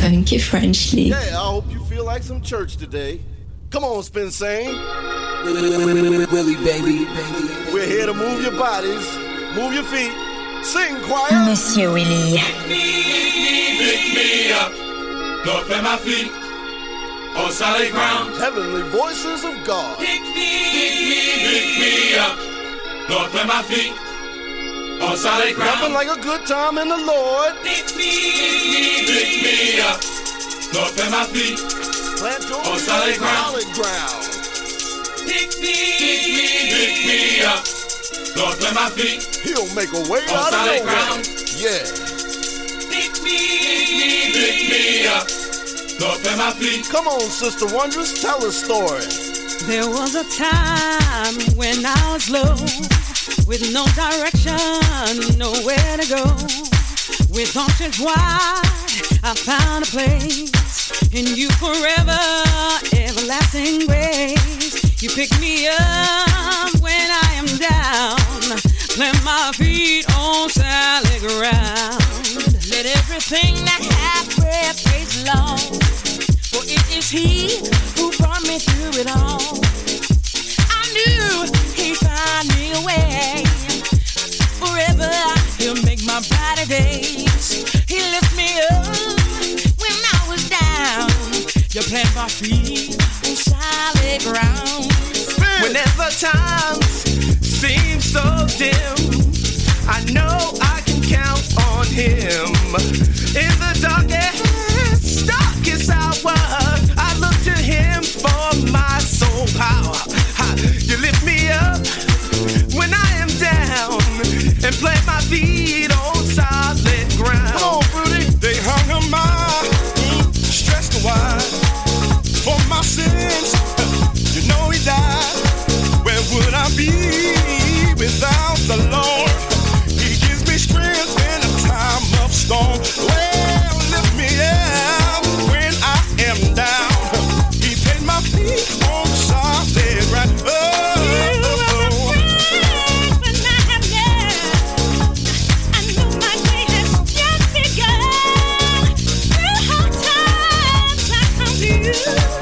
Funky French League. Yeah, I hope you feel like some church today. Come on, Spin Sane. Willy, baby. baby. We're here to move your bodies, move your feet, sing choir. Monsieur Willy. Pick me up, look at my feet on solid ground. Heavenly voices of God. Pick me, pick me, pick me up, look at my feet on solid ground. Nothing ground. like a good time in the Lord. Pick me, pick me, pick me up, look at my feet Plant your oh, On feet solid on ground. solid ground. Pick me, pick me, pick me up, look at my feet He'll make a way on out of solid nowhere. ground. Yeah. Pick me, pick me, pick me up, look at my feet. Come on, Sister Wondrous, tell a story. There was a time when I was low, with no direction, nowhere to go. With options wide, I found a place in you forever, everlasting grace. You pick me up when I am down, plant my feet on solid ground. Let everything that hath breath praise Lord. For it is he who brought me through it all. I knew he'd find me a way. He'll make my brighter days. He lift me up when I was down. You plant my feet on solid ground. Whenever times seem so dim, I know I can count on him. In the darkest, darkest hour, I look to him for my soul power. And plant my feet On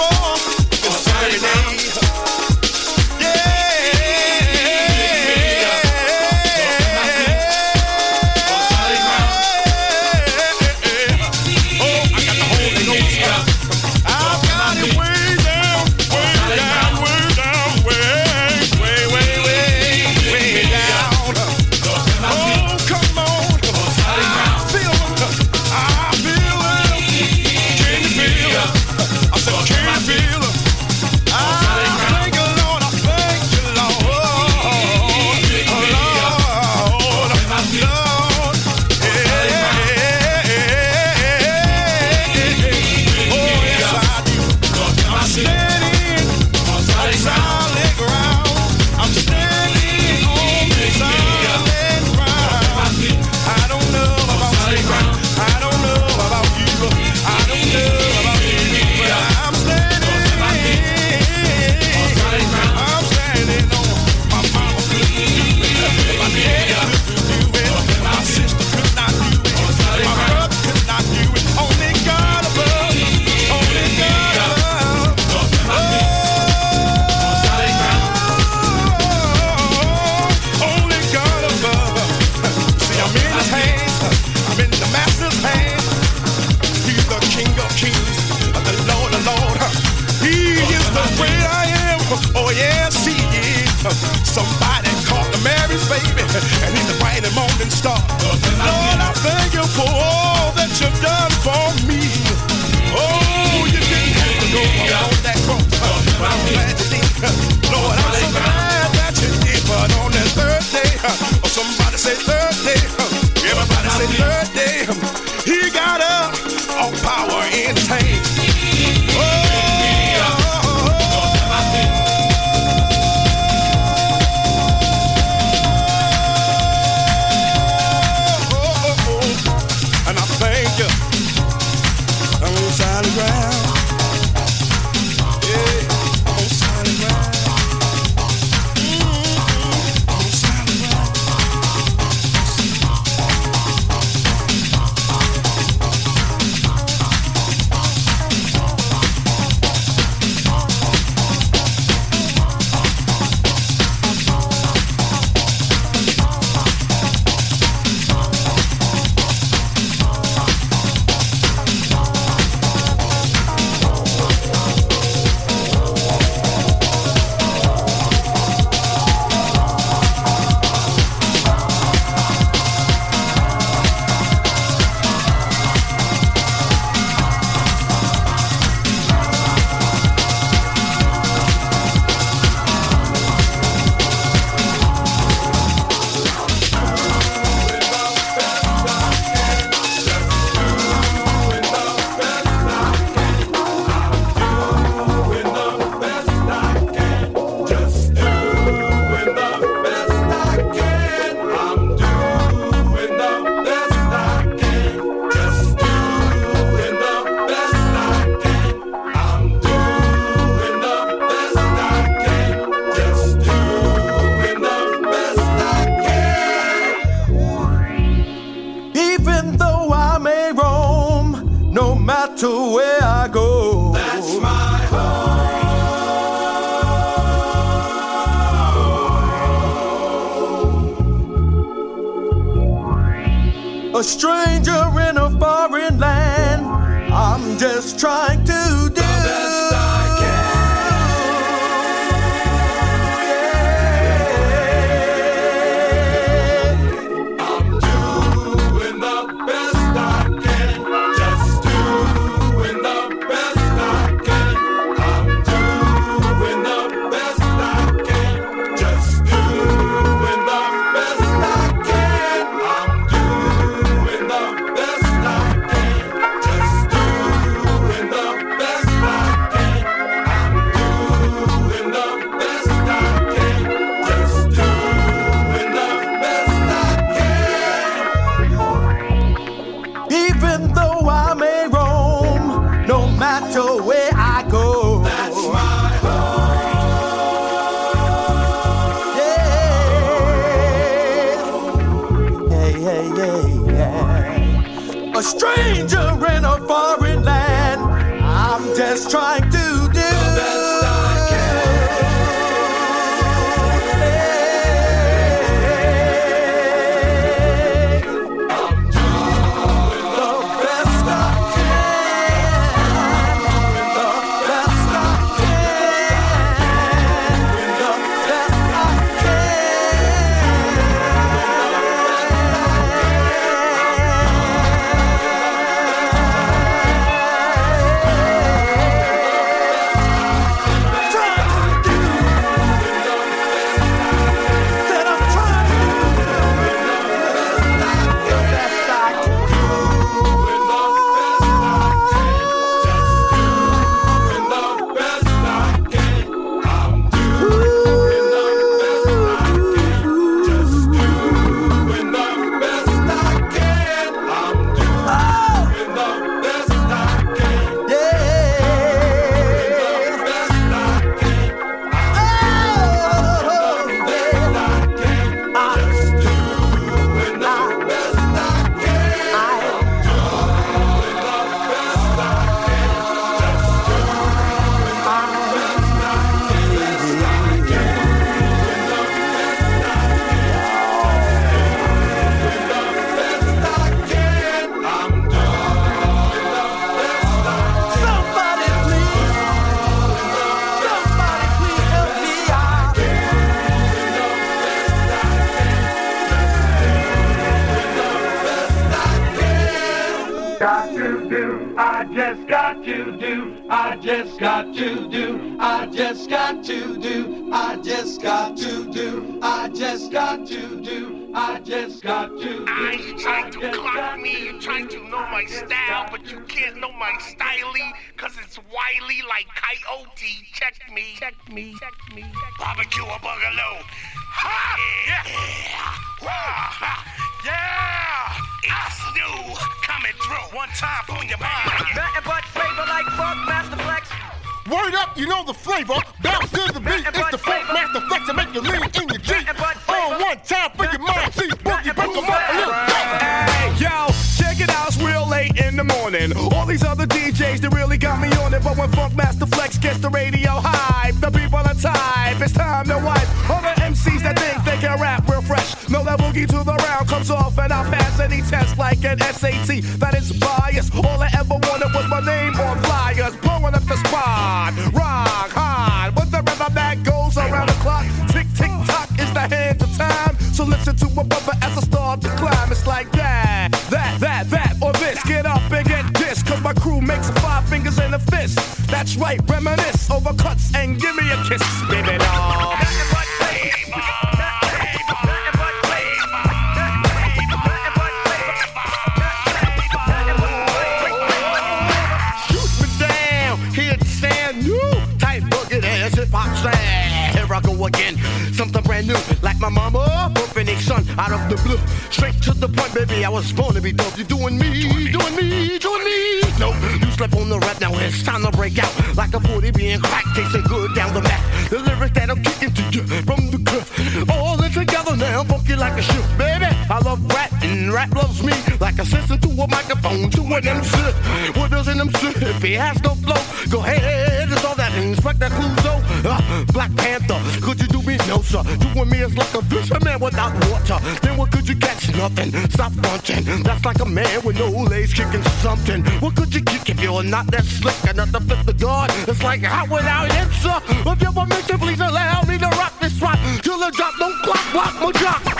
for. It's Saturday. and start. Lord, I thank you for all that you've done for me. Oh, you didn't have to go on that cross, I'm glad you did. Lord, I'm so glad that you did. But on that Thursday, day, oh, somebody say Thursday. One time, boom your mind. Nothing but flavor like Funk Master Flex. Word up, you know the flavor. Bounce to the beat, it's the funk, Master Flex. Make you lean in your Jeep. On one time, for your mind, see, boogie, break them up a little. Hey, yo, check it out, it's real late in the morning. All these other DJs, they really got me on it. But when Funk Master Flex gets the radio hype, the people are tied. It's time to wipe all the MCs that did so that boogie to the round comes off and I pass any test like an SAT. That is bias. All I ever wanted was my name on flyers, blowing up the spot. Rock hard, but the rhythm that goes around the clock. Tick tick tock is the hands of time. So listen to a brother as I start to climb. It's like that, that, that, that, or this. Get up and get this, cause my crew makes five fingers and a fist. That's right, reminisce over cuts and give me a kiss. Baby, no. out of the blue. Straight to the point, baby, I was born to be dope. You doing me, doing me, doing me. No, you slept on the rap, now it's time to break out. Like a 40 being cracked, tasting good. I'm funky like a shoe, baby. I love rap and rap loves me like a sister to a microphone to an MC. What does an MC if he has no flow? Go ahead, it's all that Inspector Clouseau. Uh, Black Panther, could you do me no sir? Doing me is like a fisherman without water. Then what could you catch? Nothing. Stop bunting. That's like a man with no legs kicking something. What could you kick if you were not that slick? Another flip the guard. It's like how without him, sir? If you ever mentioned Pull drop, don't clock, walk my drop.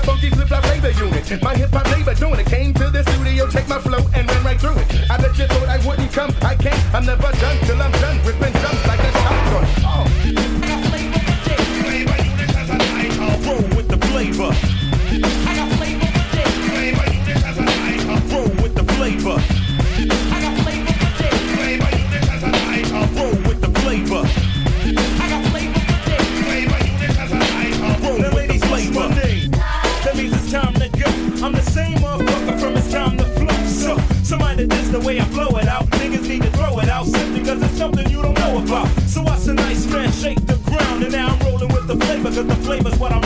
My hip hop labor doing it. Came to the studio, take my flow and ran right through it. I bet you thought I wouldn't come. I can't. I'm never done till I'm The flavor's what I'm.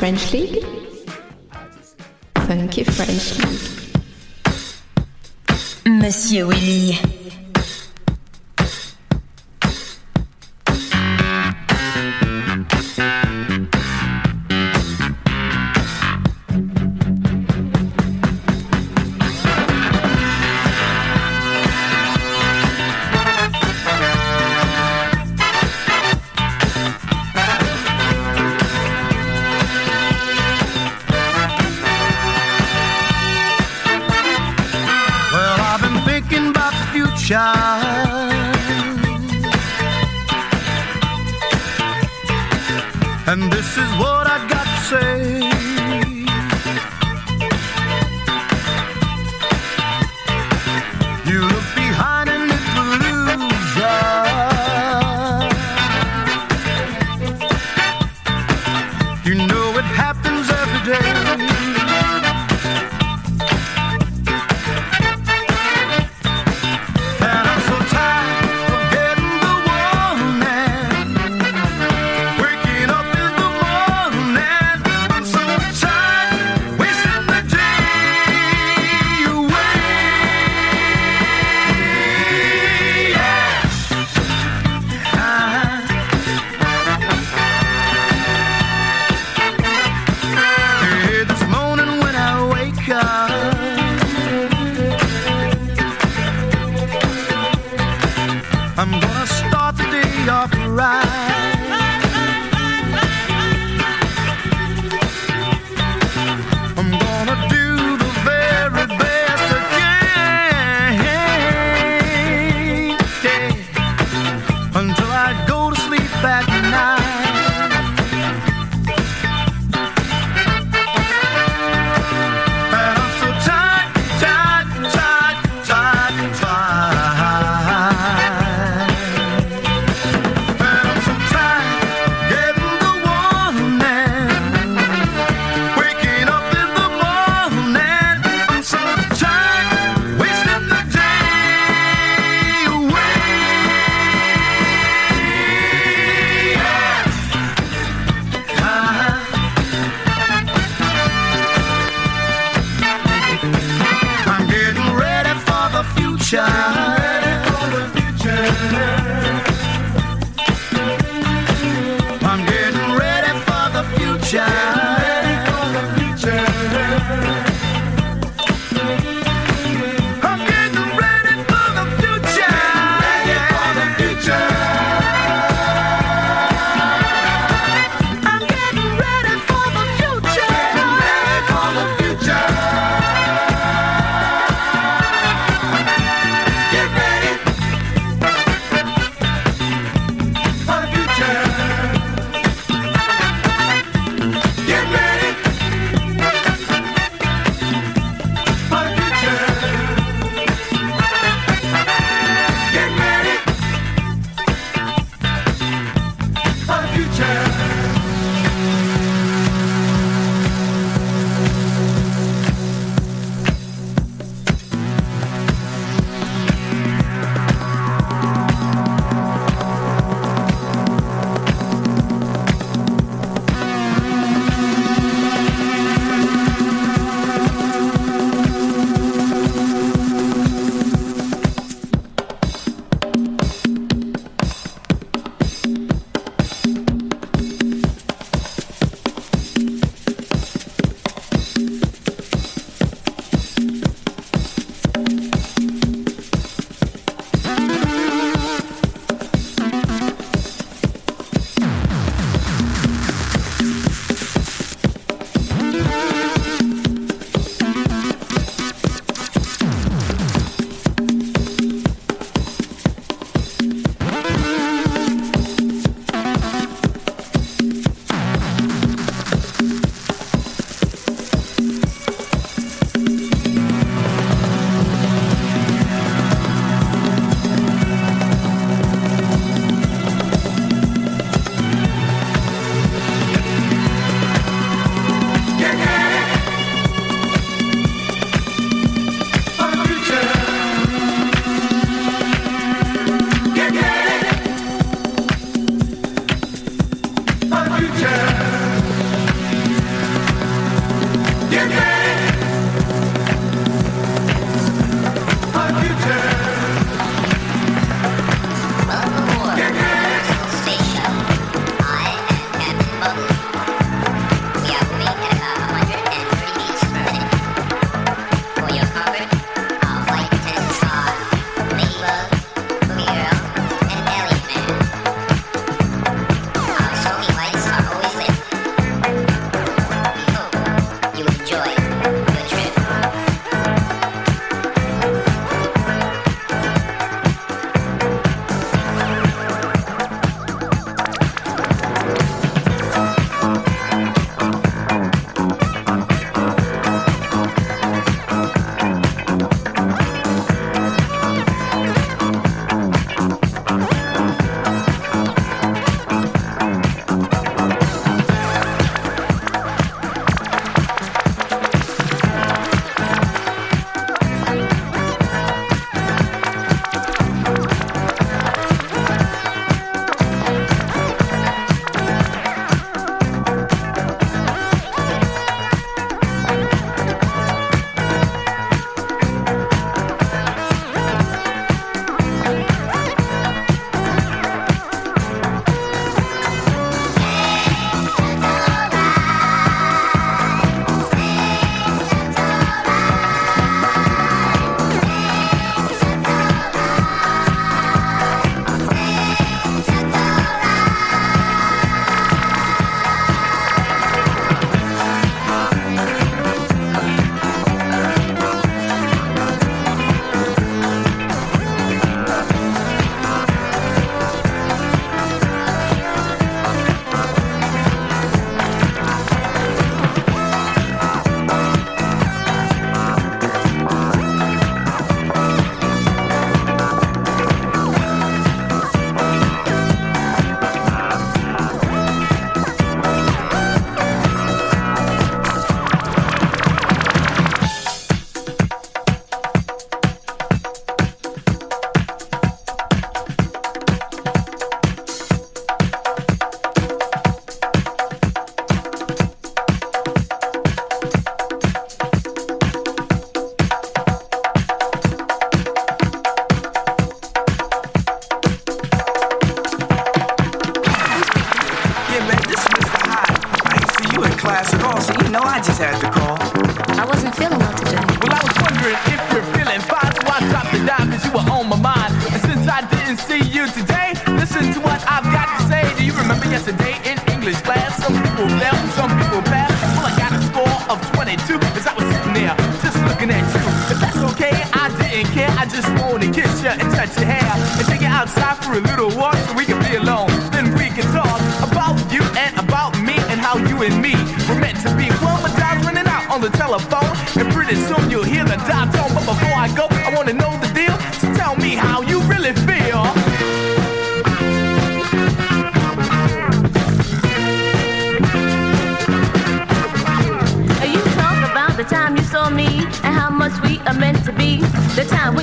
French League.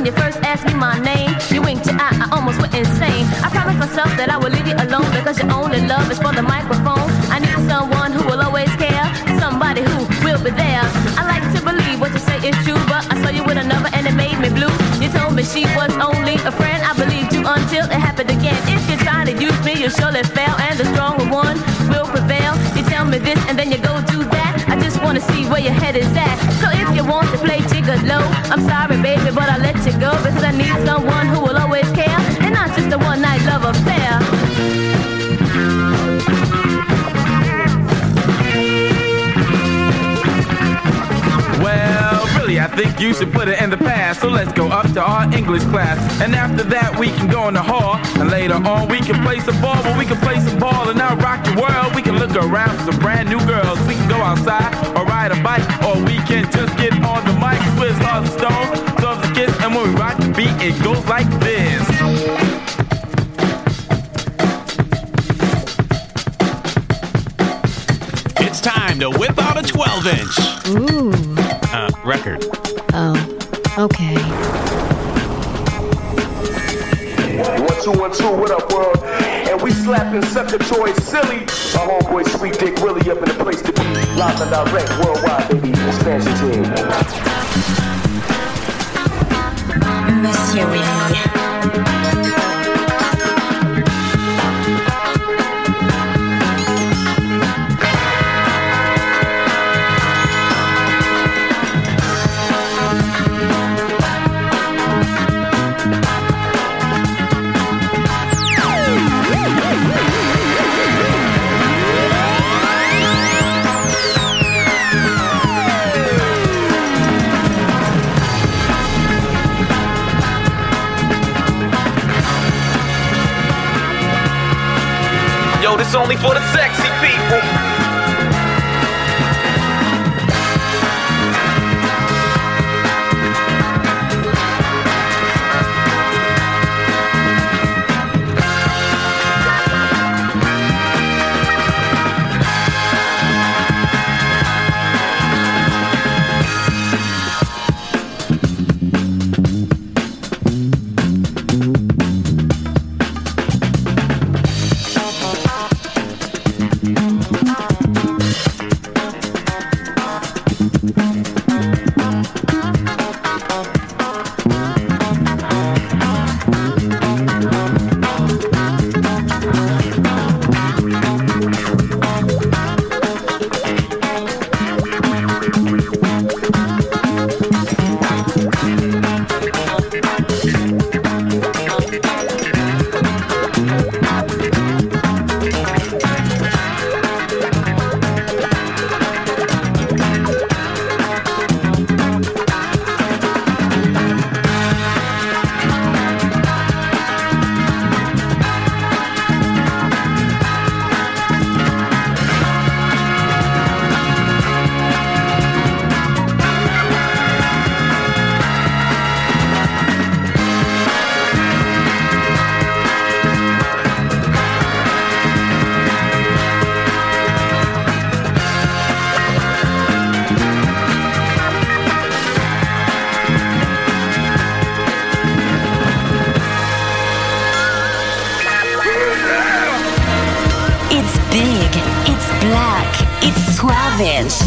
You first asked me my name, you winked your eye, I almost went insane. I promised myself that I would leave you alone because your only love is for the microphone. I need someone who will always care, somebody who will be there. I like to believe what you say is true, but I saw you with another and it made me blue. You told me she was only a friend. I believed you until it happened again. If you try to use me, you surely fail, and the stronger one will prevail. You tell me this and then you go do that. I just wanna see where your head is at. Low, I'm sorry, baby, but I let you go because I need someone who will always care and not just a one night love affair. You should put it in the past. So let's go up to our English class. And after that, we can go in the hall. And later on, we can play some ball. But we can play some ball and now rock the world. We can look around for some brand new girls. We can go outside or ride a bike. Or we can just get on the mic. Swizz, Hearts, Stones, gloves and kiss. And when we rock the beat, it goes like this. It's time to whip out a 12 inch. Ooh. Uh, record. Okay. One, two, one, two, what up, world? And we slapping sucker toys silly. My homeboy Sweet Dick Willie up in the place to be. Live and direct, worldwide, baby. Expansion team. Monsieur Willy. This only for the sexy people. It's